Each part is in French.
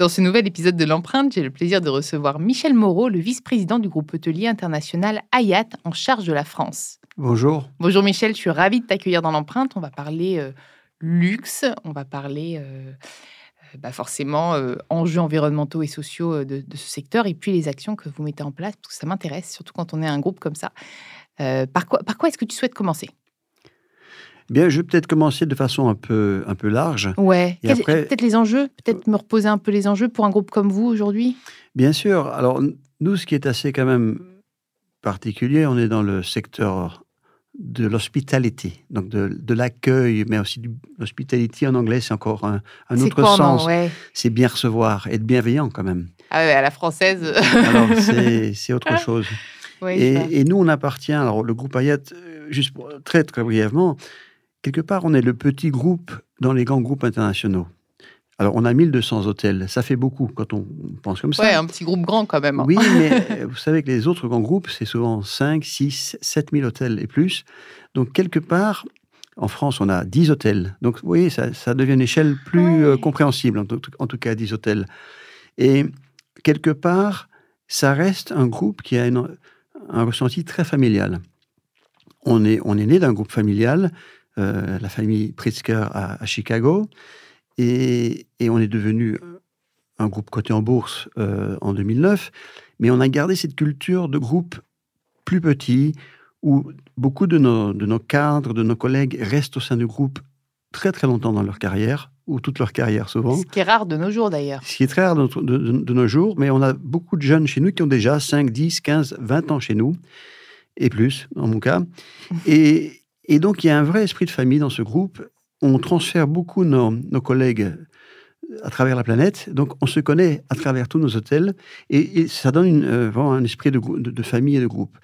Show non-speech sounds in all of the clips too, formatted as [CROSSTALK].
Dans ce nouvel épisode de l'empreinte, j'ai le plaisir de recevoir Michel Moreau, le vice-président du groupe hôtelier international Hayat en charge de la France. Bonjour. Bonjour Michel, je suis ravie de t'accueillir dans l'empreinte. On va parler euh, luxe, on va parler euh, euh, bah forcément enjeux environnementaux et sociaux de, de, ce secteur et puis les actions que vous mettez en place, parce que ça m'intéresse, surtout quand on est un groupe comme ça. par quoi, par quoi est-ce que tu souhaites commencer? Bien, je vais peut-être commencer de façon un peu, un peu large. Ouais. Après... Peut-être les enjeux, peut-être me reposer un peu les enjeux pour un groupe comme vous aujourd'hui? Bien sûr. Alors, nous, ce qui est assez quand même particulier, on est dans le secteur de l'hospitality, donc de, de l'accueil, mais aussi de l'hospitality en anglais, c'est encore un, un autre sens. Ouais. C'est bien recevoir, être bienveillant quand même. Ah ouais, à la française. alors, c'est [LAUGHS] autre chose. Oui, et, et, nous, on appartient, alors le groupe Hayat, juste pour, très très brièvement, quelque part, on est le petit groupe dans les grands groupes internationaux. Alors, on a 1200 hôtels. Ça fait beaucoup quand on pense comme ça. Ouais, un petit groupe grand quand même. Oui, [LAUGHS] mais vous savez que les autres grands groupes, c'est souvent 5, 6, 7 000 hôtels et plus. Donc, quelque part, en France, on a 10 hôtels. Donc, vous voyez, ça, ça devient une échelle plus ouais. euh, compréhensible, en tout, en tout, cas 10 hôtels. Et quelque part, ça reste un groupe qui a une, un ressenti très familial. On est, on est né d'un groupe familial euh, la famille Pritzker à, à Chicago. Et, et, on est devenu un groupe coté en bourse euh, en 2009. Mais on a gardé cette culture de groupe plus petit, où beaucoup de nos, de nos cadres, de nos collègues restent au sein du groupe très très longtemps dans leur carrière, ou toute leur carrière souvent. Ce qui est rare de nos jours d'ailleurs. Ce qui est très rare de, de, de, nos jours, mais on a beaucoup de jeunes chez nous qui ont déjà 5, 10, 15, 20 ans chez nous, et plus, dans mon cas. Et, et donc, il y a un vrai esprit de famille dans ce groupe. On transfère beaucoup nos, nos collègues à travers la planète. Donc, on se connaît à travers tous nos hôtels. Et, et ça donne une, euh, vraiment un esprit de, de, de, famille et de groupe.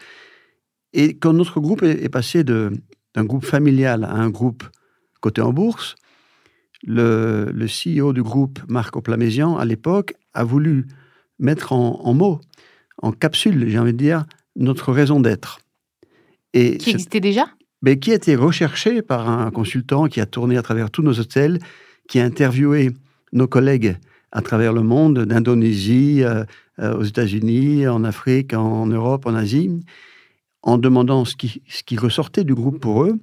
Et quand notre groupe est, est passé d'un groupe familial à un groupe coté en bourse, le, le CEO du groupe, Marc Oplamézian, à l'époque, a voulu mettre en, en mots, en capsule, j'ai envie de dire, notre raison d'être. Et qui existait déjà? Mais qui a été recherché par un consultant qui a tourné à travers tous nos hôtels, qui a interviewé nos collègues à travers le monde, d'Indonésie, euh, euh, aux États-Unis, en Afrique, en Europe, en Asie, en demandant ce qui, ressortait du groupe pour eux.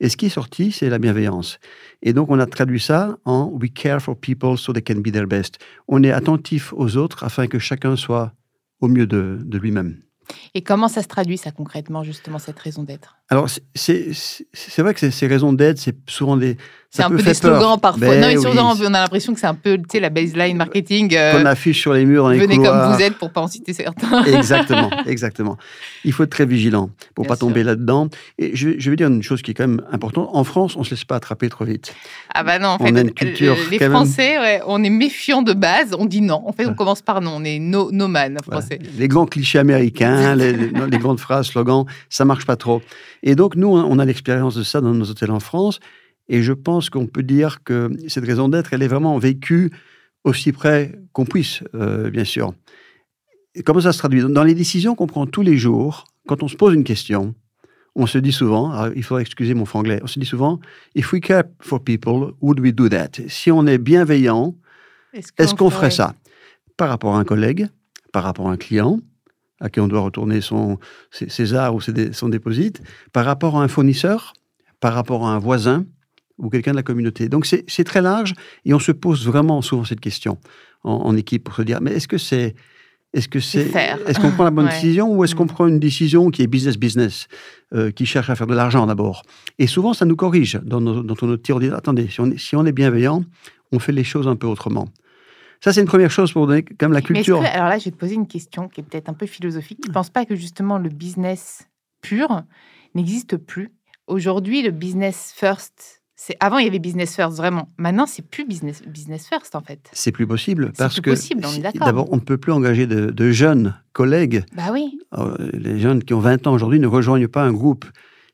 Et ce qui est sorti, c'est la bienveillance. Et donc, on a traduit ça en We care for people so they can be their best. On est attentif aux autres afin que chacun soit au mieux de, de lui-même. Et comment ça se traduit, ça, concrètement, justement, cette raison d'être? Alors, c'est vrai que ces raisons d'être, c'est souvent des. C'est un peu des slogans parfois. Ben, non, mais souvent, on a l'impression que c'est un peu, tu sais, la baseline marketing. Euh, Qu'on affiche sur les murs dans les Venez couloirs. comme vous êtes pour pas en citer certains. [LAUGHS] exactement, exactement. Il faut être très vigilant pour Bien pas tomber là-dedans. Et je, je, vais dire une chose qui est quand même importante. En France, on se laisse pas attraper trop vite. Ah bah non, en on fait, a une culture les Français, ouais, on est méfiants de base. On dit non. En fait, on commence par non. On est no, no man français. Voilà. Les grands clichés américains, les, les, les, grandes phrases, slogans, ça marche pas trop. Et donc, nous, on a l'expérience de ça dans nos hôtels en France. Et je pense qu'on peut dire que cette raison d'être, elle est vraiment vécue aussi près qu'on puisse, euh, bien sûr. Et comment ça se traduit? Dans les décisions qu'on prend tous les jours, quand on se pose une question, on se dit souvent, il faudrait excuser mon franglais, on se dit souvent, if we care for people, would we do that? Si on est bienveillant, est-ce qu'on ferait ça? Par rapport à un collègue, par rapport à un client, à qui on doit retourner son, ses, arts ou son déposit, par rapport à un fournisseur, par rapport à un voisin ou quelqu'un de la communauté. Donc c'est très large et on se pose vraiment souvent cette question en, équipe pour se dire, mais est-ce que c'est est-ce que c'est est-ce qu'on prend la bonne décision ou est-ce qu'on mm. prend une décision qui est business business euh, qui cherche à faire de l'argent d'abord? Et souvent ça nous corrige dans, dans notre tir on attendez si on, est, si on est bienveillant on fait les choses un peu autrement ça, c'est une première chose pour donner comme la culture. alors là, je vais te poser une question qui est peut-être un peu philosophique. Tu ne penses pas que justement le business pur n'existe plus? Aujourd'hui, le business first, c'est avant il y avait business first vraiment. Maintenant, c'est plus business business first en fait. C'est plus possible parce que d'abord on ne peut plus engager de, jeunes collègues. Bah oui. Les jeunes qui ont 20 ans aujourd'hui ne rejoignent pas un groupe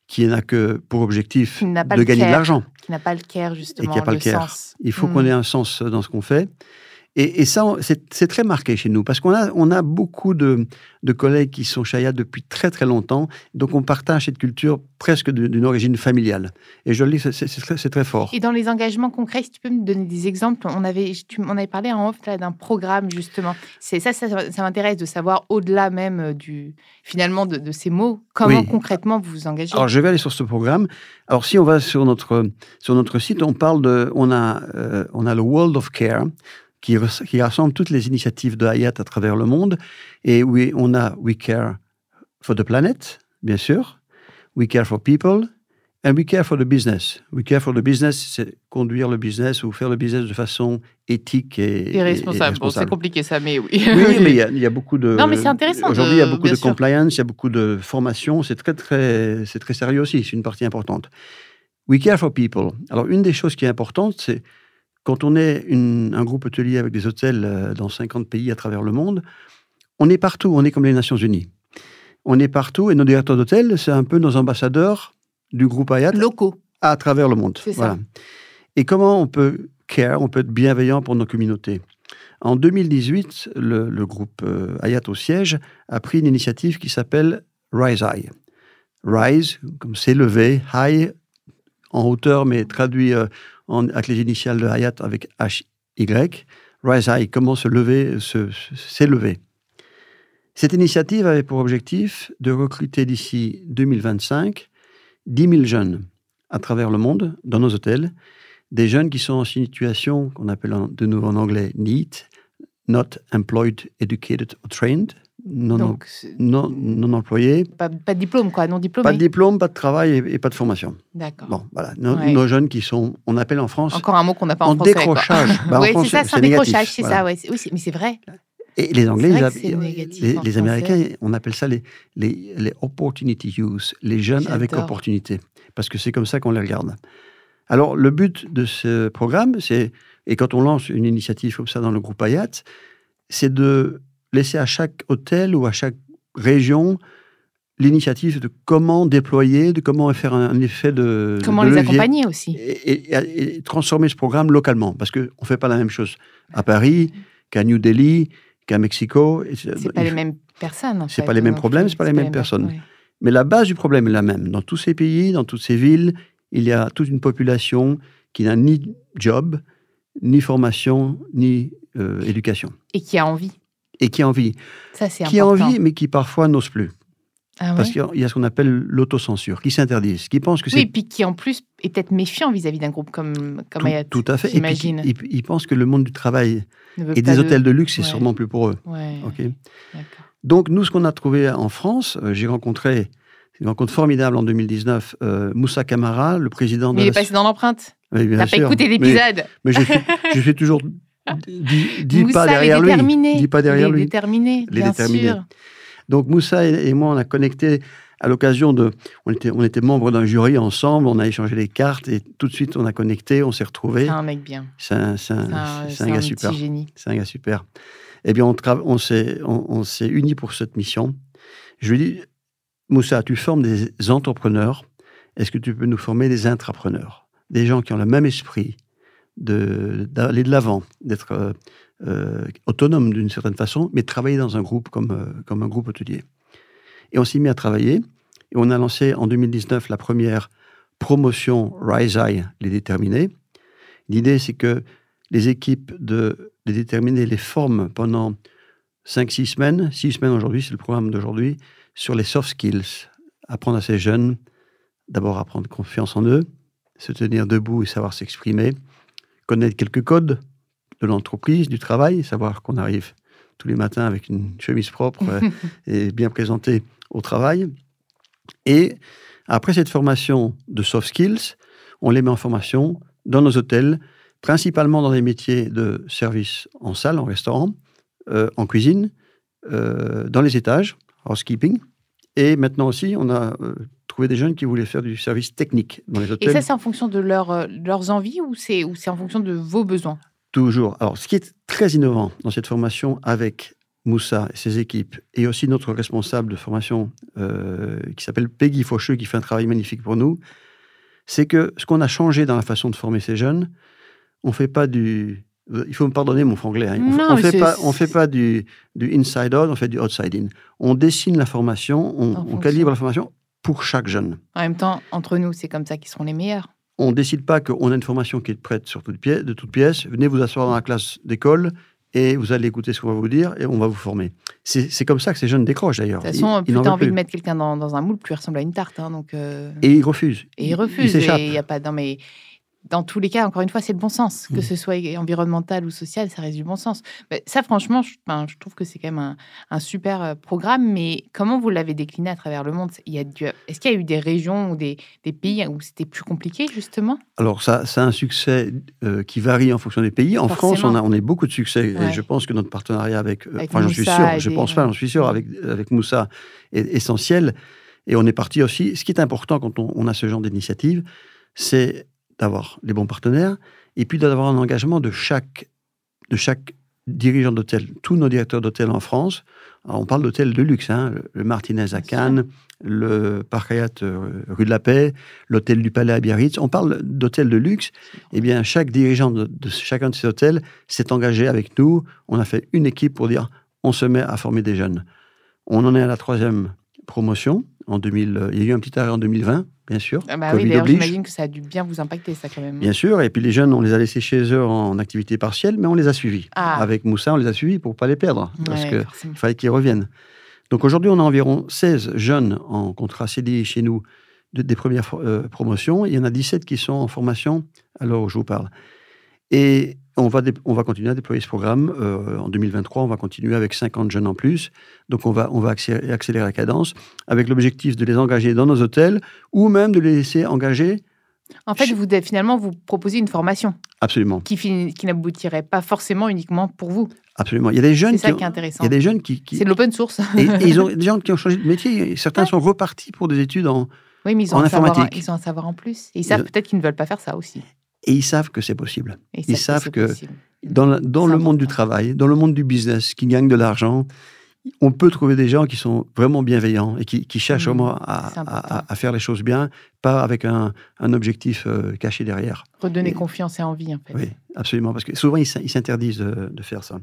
qui n'a que pour objectif de gagner de l'argent. Qui n'a pas le care justement. Et qui n'a pas le, care. Il faut qu'on hmm. ait un sens dans ce qu'on fait. Et, ça, c'est très marqué chez nous, parce qu'on a, on a beaucoup de, collègues qui sont chayas depuis très très longtemps, donc on partage cette culture presque d'une origine familiale. Et je le dis, c'est très, fort. Et dans les engagements concrets, si tu peux me donner des exemples, on avait, tu, on avait parlé en off d'un programme justement. C'est ça, ça, m'intéresse de savoir au-delà même euh, du finalement de, ces mots, comment concrètement vous vous engagez. Alors je vais aller sur ce programme. Alors si on va sur notre sur notre site, on parle de, on a euh, on a le World of Care qui, rassemble toutes les initiatives de Hayat à travers le monde. Et oui, on a We Care for the Planet, bien sûr, We Care for People, and We Care for the Business. We Care for the Business, c'est conduire le business ou faire le business de façon éthique et, et responsable. Bon, c'est compliqué ça, mais oui. Oui, mais [LAUGHS] il y, a beaucoup de. Non, mais c'est intéressant. Aujourd'hui, il y a beaucoup de compliance, il y a beaucoup de formation. C'est très, très, c'est très sérieux aussi. C'est une partie importante. We Care for People. Alors, une des choses qui est importante, c'est quand on est un groupe hôtelier avec des hôtels euh, dans 50 pays à travers le monde, on est partout, on est comme les Nations Unies. On est partout et nos directeurs d'hôtel, c'est un peu nos ambassadeurs du groupe Hayat. Locaux. À travers le monde. Voilà. Et comment on peut care, on peut être bienveillant pour nos communautés? En 2018, le, groupe euh, Hayat au siège a pris une initiative qui s'appelle Rise High. Rise, comme s'élever, high, en hauteur, mais traduit euh, avec les initiales de Hayat avec H-Y, Rise High, comment se lever, s'élever. Cette initiative avait pour objectif de recruter d'ici 2025 10 000 jeunes à travers le monde, dans nos hôtels, des jeunes qui sont en situation qu'on appelle de nouveau en anglais NEET, Not Employed, Educated or Trained, non, Donc, non, non, employés. Pas, de diplôme, quoi, non diplômé. Pas de diplôme, pas de travail et, pas de formation. D'accord. Bon, voilà. Nos, jeunes qui sont, on appelle en France. Encore un mot qu'on n'a pas en, en français. Décrochage. Bah, oui, c'est ça, c'est un décrochage, c'est ça, ouais. Oui, mais c'est vrai. Et les Anglais, les, les Américains, on appelle ça les, les, les opportunity youth, les jeunes avec opportunité, parce que c'est comme ça qu'on les regarde. Alors, le but de ce programme, c'est, et quand on lance une initiative comme ça dans le groupe Ayat, c'est de laisser à chaque hôtel ou à chaque région l'initiative de comment déployer, de comment faire un, effet de comment les accompagner aussi et, transformer ce programme localement parce que on fait pas la même chose à Paris qu'à New Delhi qu'à Mexico. C'est pas les mêmes personnes. C'est pas les mêmes problèmes, c'est pas les mêmes personnes. Mais la base du problème est la même. Dans tous ces pays, dans toutes ces villes, il y a toute une population qui n'a ni job, ni formation, ni euh, éducation. Et qui a envie et qui a envie. Ça, c'est Qui a envie, mais qui parfois n'ose plus. Ah Parce qu'il y a ce qu'on appelle l'autocensure, qui s'interdisent, qui pensent que c'est... Oui, puis qui en plus est peut-être méfiant vis-à-vis d'un groupe comme, comme tout, Hayat, Tout à fait. J'imagine. Ils il pensent que le monde du travail et des hôtels de luxe, c'est sûrement plus pour eux. Ouais. Donc, nous, ce qu'on a trouvé en France, euh, j'ai rencontré une rencontre formidable en 2019, euh, Moussa Camara, le président de... Il est passé dans l'empreinte. Oui, T'as pas écouté l'épisode. Mais, je, suis, [LAUGHS] je suis toujours dis, pas derrière lui. Dis pas derrière les lui. Déterminés, les bien Sûr. Donc Moussa et, moi, on a connecté à l'occasion de. On était, on était membres d'un jury ensemble, on a échangé les cartes et tout de suite on a connecté, on s'est retrouvés. C'est un mec bien. C'est un, un, gars super. C'est un gars super. Eh bien, on, on s'est on, unis pour cette mission. Je lui dis Moussa, tu formes des entrepreneurs. Est-ce que tu peux nous former des intrapreneurs? Des gens qui ont le même esprit d'aller de l'avant, d'être euh, euh, autonome d'une certaine façon, mais travailler dans un groupe comme, euh, comme un groupe hôtelier. Et on s'est mis à travailler. Et on a lancé en 2019 la première promotion Rise Eye, les déterminés. L'idée, c'est que les équipes de les déterminés les forment pendant 5-6 semaines, 6 semaines aujourd'hui, c'est le programme d'aujourd'hui, sur les soft skills. Apprendre à ces jeunes, d'abord à prendre confiance en eux, se tenir debout et savoir s'exprimer, connaître quelques codes de l'entreprise, du travail, savoir qu'on arrive tous les matins avec une chemise propre euh, [LAUGHS] et bien présentée au travail. Et après cette formation de soft skills, on les met en formation dans nos hôtels, principalement dans des métiers de service en salle, en restaurant, euh, en cuisine, euh, dans les étages, housekeeping. Et maintenant aussi, on a euh, trouvé des jeunes qui voulaient faire du service technique dans les hôtels. Et ça, c'est en fonction de leur, leurs envies ou c'est, ou c'est en fonction de vos besoins? Toujours. Alors, ce qui est très innovant dans cette formation avec Moussa et ses équipes, et aussi notre responsable de formation qui s'appelle Peggy Faucheux, qui fait un travail magnifique pour nous, c'est que ce qu'on a changé dans la façon de former ces jeunes, on ne fait pas du euh, il faut me pardonner mon franglais. Hein. on ne fait pas, on fait pas du, du, inside out, on fait du outside in. On dessine la formation, on, calibre la formation pour chaque jeune. En même temps, entre nous, c'est comme ça qu'ils seront les meilleurs. On ne décide pas qu'on a une formation qui est prête sur toute pièce, de toutes pièces. Venez vous asseoir dans la classe d'école et vous allez écouter ce qu'on va vous dire et on va vous former. C'est comme ça que ces jeunes décrochent d'ailleurs. De toute façon, plus tu as envie de mettre quelqu'un dans, un moule, plus il ressemble à une tarte. Hein, donc euh. Et ils refusent. Et ils refusent. Il n'y a pas. Non, mais dans tous les cas, encore une fois, c'est le bon sens. Que mmh. ce soit environnemental ou social, ça reste du bon sens. ça, franchement, je, je trouve que c'est quand même un, super euh, programme. Mais comment vous l'avez décliné à travers le monde? Est-ce qu'il y a eu des régions ou des, pays où c'était plus compliqué, justement? Alors, ça, a un succès euh, qui varie en fonction des pays. En France, on a, on a beaucoup de succès. Et je pense que notre partenariat avec. Euh, enfin, j'en suis sûr. Je pense pas, j'en suis sûr. Avec, avec Moussa est essentiel. Et on est parti aussi. Ce qui est important quand on, on a ce genre d'initiative, c'est d'avoir les bons partenaires et puis d'avoir un engagement de chaque, de chaque dirigeant d'hôtel. Tous nos directeurs d'hôtel en France, on parle d'hôtels de luxe, hein, le Martinez à Cannes, le Parc Hyatt euh, rue de la Paix, l'hôtel du Palais à Biarritz, on parle d'hôtels de luxe. Eh bien, chaque dirigeant de, chacun de ces hôtels s'est engagé avec nous. On a fait une équipe pour dire on se met à former des jeunes. On en est à la troisième promotion. En 2000, il y a eu un petit arrêt en 2020, bien sûr. Ah bah oui, j'imagine que ça a dû bien vous impacter, ça, quand même. Bien sûr, et puis les jeunes, on les a laissés chez eux en activité partielle, mais on les a suivis. Ah. Avec Moussa, on les a suivis pour ne pas les perdre, parce qu'il fallait qu'ils reviennent. Donc aujourd'hui, on a environ 16 jeunes en contrat CDI chez nous des premières euh, promotions. Il y en a 17 qui sont en formation à l'heure où je vous parle. Et on va, on va continuer à déployer ce programme. Euh, en 2023, on va continuer avec 50 jeunes en plus. Donc, on va, on va accélérer, accélérer la cadence avec l'objectif de les engager dans nos hôtels ou même de les laisser engager. En fait, vous, finalement, vous proposez une formation. Absolument. Qui, qui n'aboutirait pas forcément uniquement pour vous. Absolument. Il y a des jeunes. C'est ça qui, est intéressant. Il y a des jeunes qui. C'est de l'open source. et, ils ont [LAUGHS] des gens qui ont changé de métier. Certains sont repartis pour des études en. Oui, mais ils ont, en informatique. Savoir, ils ont un savoir en plus. Et ils savent peut-être qu'ils ne veulent pas faire ça aussi. Et ils savent que c'est possible. ils, savent que, dans, dans le monde du travail, dans le monde du business, qui gagne de l'argent, on peut trouver des gens qui sont vraiment bienveillants et qui, cherchent mmh, vraiment à, faire les choses bien, pas avec un, objectif euh, caché derrière. Redonner confiance et envie, en fait. Oui, absolument, parce que souvent, ils s'interdisent de, faire ça.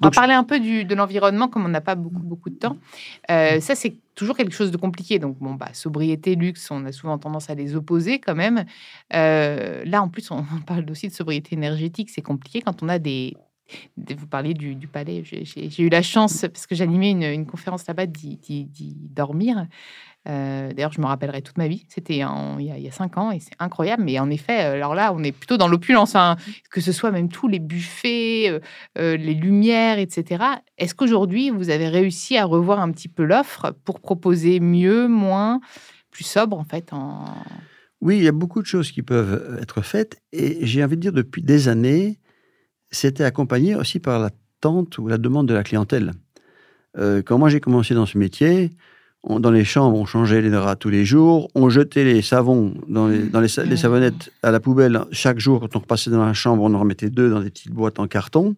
On va parler un peu du, de l'environnement, comme on n'a pas beaucoup, beaucoup de temps. Euh, ça, c'est toujours quelque chose de compliqué. Donc, bon, bah, sobriété, luxe, on a souvent tendance à les opposer quand même. Euh, là, en plus, on [LAUGHS] parle aussi de sobriété énergétique. C'est compliqué quand on a des, vous parliez du, palais. J'ai eu la chance, parce que j'animais une, une, conférence là-bas, d'y dormir. Euh, d'ailleurs, je me rappellerai toute ma vie. C'était il, il, y a cinq ans et c'est incroyable. Mais en effet, euh, alors là, on est plutôt dans l'opulence, hein. que ce soit même tous les buffets, euh, les lumières, etc. Est-ce qu'aujourd'hui, vous avez réussi à revoir un petit peu l'offre pour proposer mieux, moins, plus sobre en fait en... Oui, il y a beaucoup de choses qui peuvent être faites. Et j'ai envie de dire, depuis des années, c'était accompagné aussi par l'attente ou la demande de la clientèle. Euh, quand moi j'ai commencé dans ce métier, dans les chambres, on changeait les draps tous les jours, on jetait les savons dans les, savonnettes à la poubelle chaque jour. Quand on repassait dans la chambre, on en remettait deux dans des petites boîtes en carton.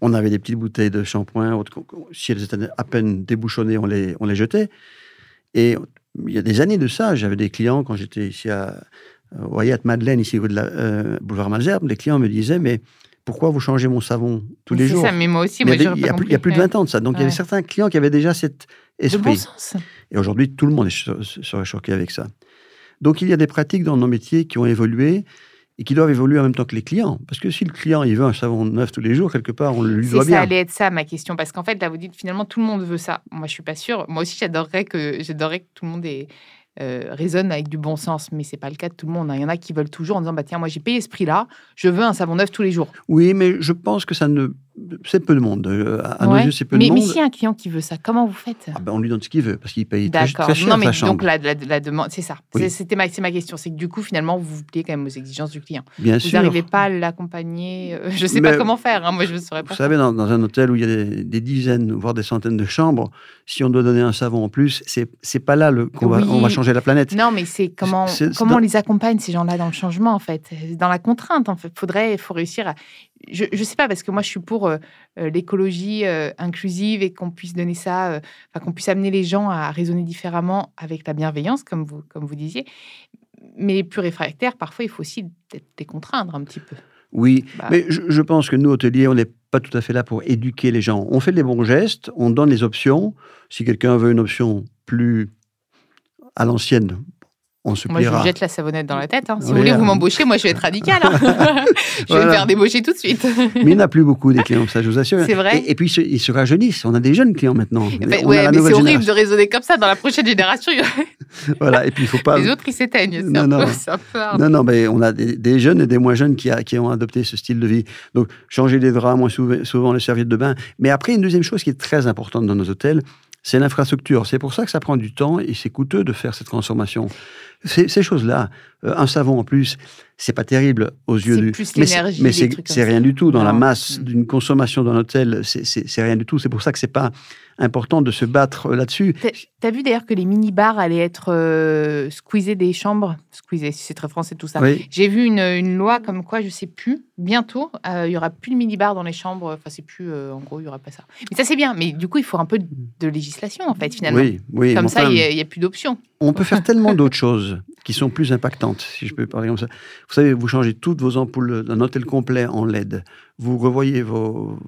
On avait des petites bouteilles de shampoing, si elles étaient à peine débouchonnées, on les, jetait. Et il y a des années de ça, j'avais des clients quand j'étais ici à Wyatt Madeleine, ici au de la euh, boulevard Malzerbe, les clients me disaient mais pourquoi vous changez mon savon tous les jours ça, mais moi aussi, Mais moi, il y a des- y, a plus- il y a plus de 20 ans de ça. Donc il y avait certains clients qui avaient déjà cet bon esprit. sens. Et aujourd'hui, tout le monde serait choqué avec ça. Donc il y a des pratiques dans nos métiers qui ont évolué et qui doivent évoluer en même temps que les clients. Parce que si le client il veut un savon neuf tous les jours, quelque part, on le lui doit ça bien. allait être ça ma question parce qu'en fait là vous dites finalement tout le monde veut ça. Moi je suis pas sûre. Moi aussi j'adorerais que j'adorerais que tout le monde ait, euh, raisonne avec du bon sens, mais c'est pas le cas de tout le monde. hein. Il y en a qui veulent toujours en disant bah tiens moi j'ai payé ce prix-là, je veux un savon neuf tous les jours. Oui, mais je pense que ça ne. C'est peu de monde. Euh, À nos Ouais. yeux, c'est peu mais, de mais monde. y a un client qui veut ça, comment vous faites? Ah ben, on lui donne ce qu'il veut parce qu'il paye très, très cher Non mais sa chambre. donc la, la- la demande, c'est ça. Oui. C'était ma, ma question, c'est que du coup finalement vous vous pliez quand même aux exigences du client. Bien Vous sûr. n'arrivez pas à l'accompagner. euh, je sais Mais- pas comment faire. hein, moi je ne saurais pas. Vous savez, dans, dans un hôtel où il y a des, des dizaines, voire des centaines de chambres, si on doit donner un savon en plus, c'est c'est pas là qu'on va, Oui. on va changer la planète. Non, mais c'est comment, dans- on les accompagne, ces gens-là, dans le changement, en fait, dans la contrainte, en fait. Faudrait, faut réussir à. Je ne sais pas, parce que moi, je suis pour euh, euh, l'écologie euh, inclusive et qu'on puisse donner ça, euh, qu'on puisse amener les gens à raisonner différemment avec la bienveillance, comme vous, comme vous disiez. Mais les plus réfractaires, parfois, il faut aussi les contraindre un petit peu. Oui, Bah. mais je, je pense que nous, hôteliers, on n'est pas tout à fait là pour éduquer les gens. On fait les bons gestes, on donne les options. Si quelqu'un veut une option plus à l'ancienne, on se Moi, je vous jette la savonnette dans la tête. hein. Si Oui, vous voulez, euh. vous m'embauchez, moi, je vais être radical. hein. [LAUGHS] [LAUGHS] je vais Voilà. me faire débaucher tout de suite. Mais il n'y en a plus beaucoup des clients, ça je vous assure. C'est vrai Et, et puis ils se, rajeunissent. On a des jeunes clients maintenant. Ouais, la mais c'est horrible de raisonner comme ça. Dans la prochaine génération, [LAUGHS] Voilà. Et puis il faut pas. les autres, ils s'éteignent. Non, non. peu-. Non, non, mais on a des, des jeunes et des moins jeunes qui, a- qui ont adopté ce style de vie. Donc, changer les draps, moins souvent, souvent les serviettes de bain. Mais après, une deuxième chose qui est très importante dans nos hôtels, c'est l'infrastructure. C'est pour ça que ça prend du temps et c'est coûteux de faire cette transformation. Ces, ces choses-là, euh, un savon en plus, c'est pas terrible aux yeux C'est du. plus mais c'est- rien du tout dans la masse Mm. d'une consommation d'un hôtel. c'est- rien du tout. C'est pour ça que c'est pas important de se battre là-dessus. T'as- T'as vu d'ailleurs que les mini-bars allaient être euh, squeezés des chambres? Squeezés, si c'est très français tout ça. Oui. J'ai vu une, une loi comme quoi, je sais plus, bientôt, euh, il y aura plus de mini-bars dans les chambres. Enfin, c'est plus, euh, en gros, il y aura pas ça. Mais ça, c'est bien. Mais du coup, il faut un peu de, de législation, en fait, finalement. Oui, oui. Comme ça, il n'y a, plus d'options. On peut faire tellement d'autres choses qui sont plus impactantes, si je peux parler comme ça. Vous savez, vous changez toutes vos ampoules d'un hôtel complet en LED. Vous revoyez vos,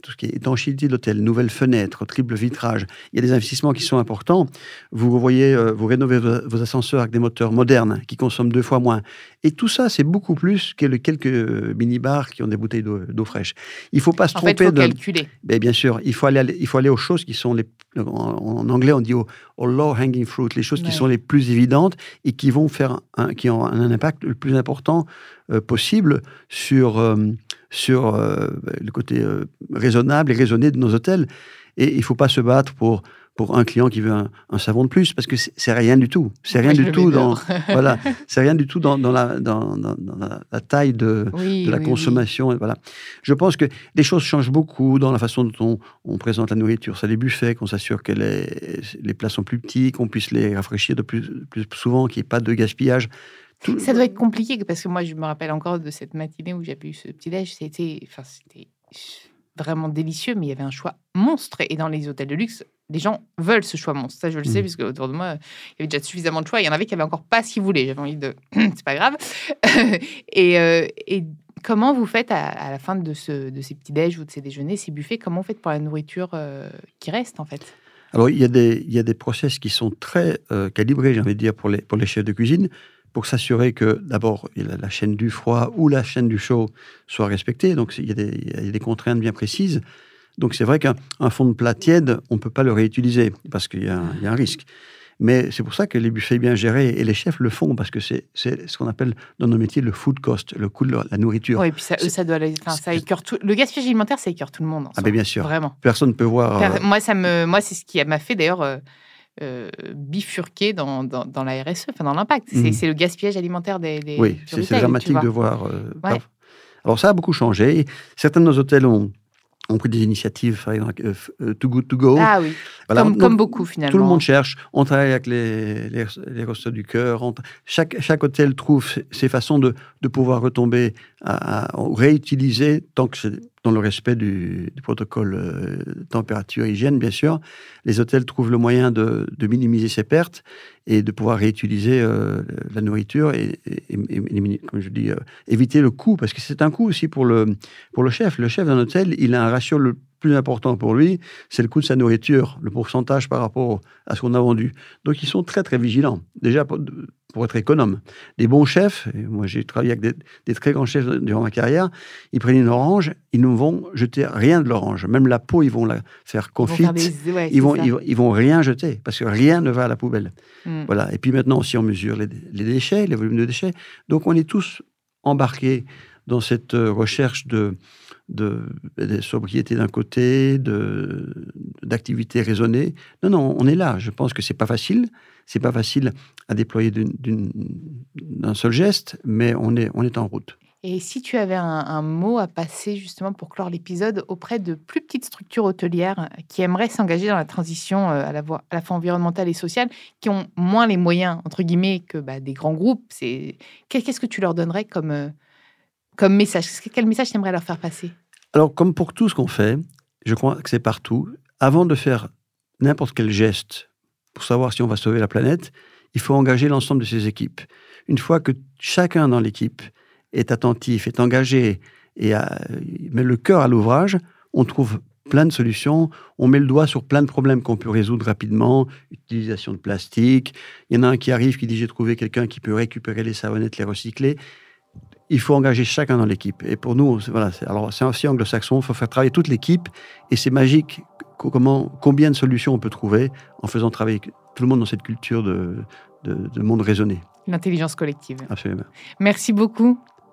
tout ce qui est étanchéité de l'hôtel, nouvelles fenêtres, triple vitrage. Il y a des investissements qui sont importants. Vous revoyez, euh, vous rénovez vos ascenseurs avec des moteurs modernes qui consomment deux fois moins. Et tout ça, c'est beaucoup plus que les quelques euh, mini-bars qui ont des bouteilles d'eau fraîche. Il ne faut pas se En fait, il tromper faut de... calculer. Ben, bien sûr, il faut, aller, il faut aller aux choses qui sont les. En, en anglais, on dit au, au low hanging fruit, les choses Ouais. qui sont les plus évidentes et qui vont faire un, qui ont un impact le plus important euh, possible sur, euh, sur euh, le côté raisonnable et raisonné de nos hôtels. Et il ne faut pas se battre pour, pour un client qui veut un, un savon de plus parce que c'est rien du tout. C'est rien du tout dans. voilà, [LAUGHS] rien du tout dans, dans la, dans, dans- dans la, la taille de, Oui, de la oui, oui. consommation. et Voilà. Je pense que les choses changent beaucoup dans la façon dont on, on présente la nourriture. C'est les buffets, qu'on s'assure que les, les plats sont plus petits, qu'on puisse les rafraîchir de plus, plus souvent, qu'il n'y ait pas de gaspillage. Tout- Ça doit être compliqué parce que moi, je me rappelle encore de cette matinée où j'avais eu ce petit déj. C'était, enfin, c'était vraiment délicieux, mais il y avait un choix monstre. Et dans les hôtels de luxe, les gens veulent ce choix monstre. Ça, je le sais, Mhm. puisque autour de moi, il y avait déjà suffisamment de choix. Il y en avait qui avaient encore pas ce qu'ils voulaient. J'avais envie de, [CLEARS THROAT] c'est pas grave. [LAUGHS] et, euh, et comment vous faites à, à la fin de, ce, de ces petits déj ou de ces déjeuners, ces buffets Comment vous faites pour la nourriture euh, qui reste en fait? Alors, il y, a des, il y a des process qui sont très euh, calibrés, j'ai envie de dire, pour les, pour les chefs de cuisine, pour s'assurer que, d'abord, la, chaîne du froid ou la chaîne du chaud soit respectée. Donc, c'est- il y, a des, il y a des contraintes bien précises. Donc, c'est vrai qu'un un fond de plat tiède, on ne peut pas le réutiliser parce qu'il y, a un- il y a un risque. Mais c'est pour ça que les buffets bien gérés, et les chefs le font, parce que c'est ce qu'on appelle dans nos métiers le food cost, le coût de la- nourriture. Oui, et puis ça, ça doit, enfin, ça écœure tout. Le gaspillage alimentaire, ça écœure tout le monde. en Ah ben bien sûr. Vraiment. Personne ne peut voir... Per- euh, Moi, ça me, moi, c'est ce qui m'a fait d'ailleurs euh, euh, bifurquer dans, dans, dans la RSE, enfin dans l'impact. C'est Mhm. C'est le gaspillage alimentaire des. des Oui, c'est dramatique de voir. euh, Ouais. Alors ça a beaucoup changé. Certains de nos hôtels ont, ont pris des initiatives, par exemple, euh, euh, Too Good To Go. Ah oui, Voilà. comme, beaucoup finalement. Tout le monde cherche. On travaille avec les, les, les Restos du Cœur. On- chaque, chaque hôtel trouve ses- façons de, de pouvoir retomber, à, réutiliser tant que c'est dans le respect du, protocole euh, température hygiène, bien sûr, les hôtels trouvent le moyen de, minimiser ces pertes et de pouvoir réutiliser euh, la nourriture et, comme je dis, euh, éviter le coût, parce que c'est un coût aussi pour le, pour le chef. Le chef d'un hôtel, il a un ratio le plus important pour lui, c'est le coût de sa nourriture, le pourcentage par rapport à ce qu'on a vendu. Donc ils sont très très vigilants. Déjà pour, être économe. Des bons chefs, moi j'ai travaillé avec des, très grands chefs durant ma carrière, ils prennent une orange, ils ne vont jeter rien de l'orange. Même la peau, ils vont la faire confite. Ils vont, ils vont, rien jeter parce que rien ne va à la poubelle. Hmm. Voilà. Et puis maintenant aussi on mesure les, les déchets, les volumes de déchets. Donc on est tous embarqués dans cette euh, recherche de, de, sobriété d'un côté, d'activité raisonnée. Non, non, on est là. Je pense que c'est pas facile. C'est pas facile à déployer d'un seul geste, mais on est, on est en route. Et si tu avais un, mot à passer justement pour clore l'épisode auprès de plus petites structures hôtelières qui aimeraient s'engager dans la transition euh, à la, fois, à la fois environnementale et sociale, qui ont moins les moyens, entre guillemets, que bah, des grands groupes, qu'est-ce que tu leur donnerais comme, euh, comme message Quel message tu aimerais leur faire passer? Alors, comme pour tout ce qu'on fait, je crois que c'est partout. Avant de faire n'importe quel geste pour savoir si on va sauver la planète, il faut engager l'ensemble de ses équipes. Une fois que chacun dans l'équipe est attentif, est engagé et met le cœur à l'ouvrage, on trouve plein de solutions. On met le doigt sur plein de problèmes qu'on peut résoudre rapidement. Utilisation de plastique. Il y en a un qui arrive qui dit j'ai trouvé quelqu'un qui peut récupérer les savonnettes, les recycler il faut engager chacun dans l'équipe. Et pour nous, voilà, alors c'est aussi anglo-saxon, il faut faire travailler toute l'équipe. Et c'est magique comment, combien de solutions on peut trouver en faisant travailler tout le monde dans cette culture de, de monde raisonné. L'intelligence collective. Absolument. Merci beaucoup.